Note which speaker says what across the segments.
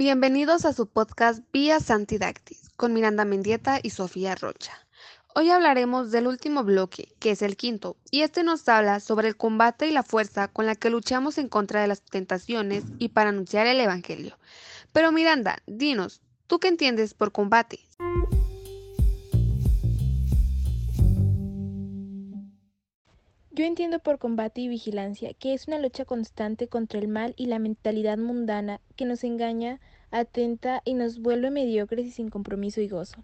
Speaker 1: Bienvenidos a su podcast Vía Santidactis con Miranda Mendieta y Sofía Rocha. Hoy hablaremos del último bloque, que es el quinto, y este nos habla sobre el combate y la fuerza con la que luchamos en contra de las tentaciones y para anunciar el Evangelio. Pero Miranda, dinos, ¿tú qué entiendes por combate?
Speaker 2: Yo entiendo por combate y vigilancia que es una lucha constante contra el mal y la mentalidad mundana que nos engaña, atenta y nos vuelve mediocres y sin compromiso y gozo.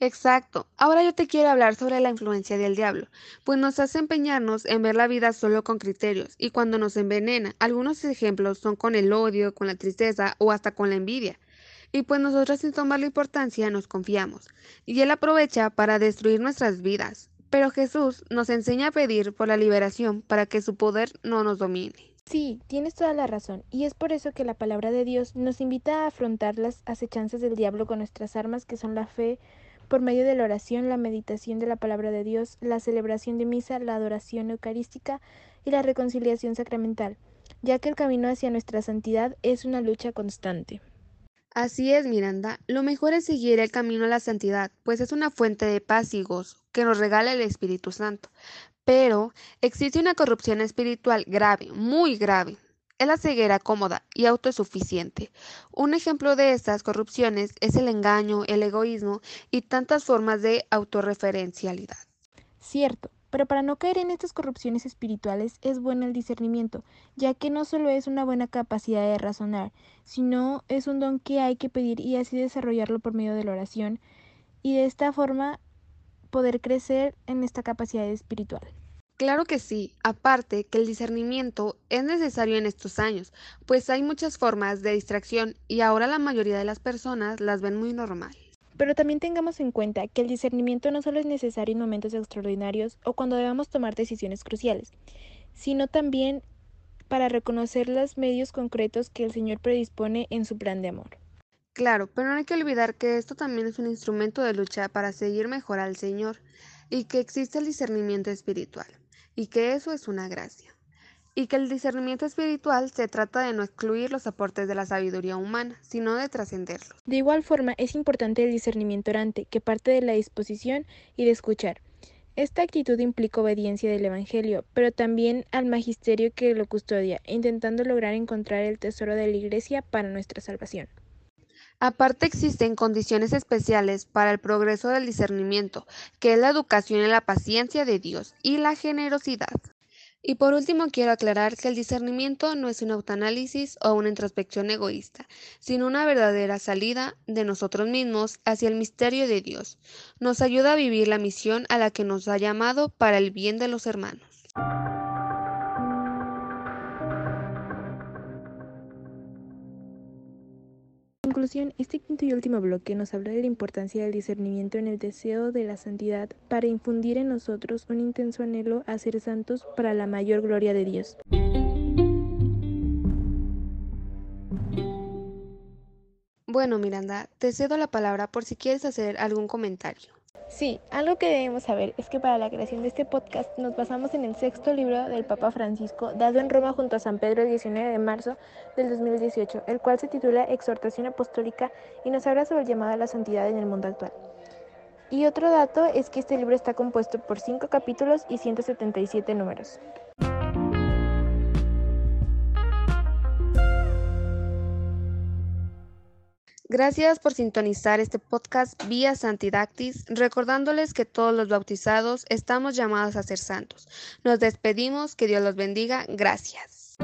Speaker 1: Exacto. Ahora yo te quiero hablar sobre la influencia del diablo, pues nos hace empeñarnos en ver la vida solo con criterios y cuando nos envenena, algunos ejemplos son con el odio, con la tristeza o hasta con la envidia. Y pues nosotros sin tomar la importancia nos confiamos, y él aprovecha para destruir nuestras vidas, pero Jesús nos enseña a pedir por la liberación para que su poder no nos domine.
Speaker 2: Sí, tienes toda la razón, y es por eso que la palabra de Dios nos invita a afrontar las acechanzas del diablo con nuestras armas que son la fe, por medio de la oración, la meditación de la palabra de Dios, la celebración de misa, la adoración eucarística y la reconciliación sacramental, ya que el camino hacia nuestra santidad es una lucha constante.
Speaker 1: Así es, Miranda, lo mejor es seguir el camino a la santidad, pues es una fuente de paz y gozo que nos regala el Espíritu Santo. Pero existe una corrupción espiritual grave, muy grave. Es la ceguera cómoda y autosuficiente. Un ejemplo de estas corrupciones es el engaño, el egoísmo y tantas formas de autorreferencialidad.
Speaker 2: Cierto, pero para no caer en estas corrupciones espirituales es bueno el discernimiento, ya que no solo es una buena capacidad de razonar, sino es un don que hay que pedir y así desarrollarlo por medio de la oración, y de esta forma poder crecer en esta capacidad espiritual.
Speaker 1: Claro que sí, aparte que el discernimiento es necesario en estos años, pues hay muchas formas de distracción y ahora la mayoría de las personas las ven muy normales.
Speaker 2: Pero también tengamos en cuenta que el discernimiento no solo es necesario en momentos extraordinarios o cuando debamos tomar decisiones cruciales, sino también para reconocer los medios concretos que el Señor predispone en su plan de amor.
Speaker 1: Claro, pero no hay que olvidar que esto también es un instrumento de lucha para seguir mejor al Señor y que existe el discernimiento espiritual y que eso es una gracia. Y que el discernimiento espiritual se trata de no excluir los aportes de la sabiduría humana, sino de trascenderlos.
Speaker 2: De igual forma, es importante el discernimiento orante, que parte de la disposición y de escuchar. Esta actitud implica obediencia del Evangelio, pero también al magisterio que lo custodia, intentando lograr encontrar el tesoro de la Iglesia para nuestra salvación.
Speaker 1: Aparte existen condiciones especiales para el progreso del discernimiento, que es la educación en la paciencia de Dios y la generosidad. Y por último quiero aclarar que el discernimiento no es un autoanálisis o una introspección egoísta, sino una verdadera salida de nosotros mismos hacia el misterio de Dios. Nos ayuda a vivir la misión a la que nos ha llamado para el bien de los hermanos.
Speaker 2: Conclusión, este quinto y último bloque nos habla de la importancia del discernimiento en el deseo de la santidad para infundir en nosotros un intenso anhelo a ser santos para la mayor gloria de Dios.
Speaker 1: Bueno, Miranda, te cedo la palabra por si quieres hacer algún comentario.
Speaker 2: Sí, algo que debemos saber es que para la creación de este podcast nos basamos en el sexto libro del Papa Francisco, dado en Roma junto a San Pedro el 19 de marzo del 2018, el cual se titula Exhortación Apostólica y nos habla sobre el llamado a la santidad en el mundo actual. Y otro dato es que este libro está compuesto por cinco capítulos y 177 números.
Speaker 1: Gracias por sintonizar este podcast vía Santidactis, recordándoles que todos los bautizados estamos llamados a ser santos. Nos despedimos, que Dios los bendiga. Gracias.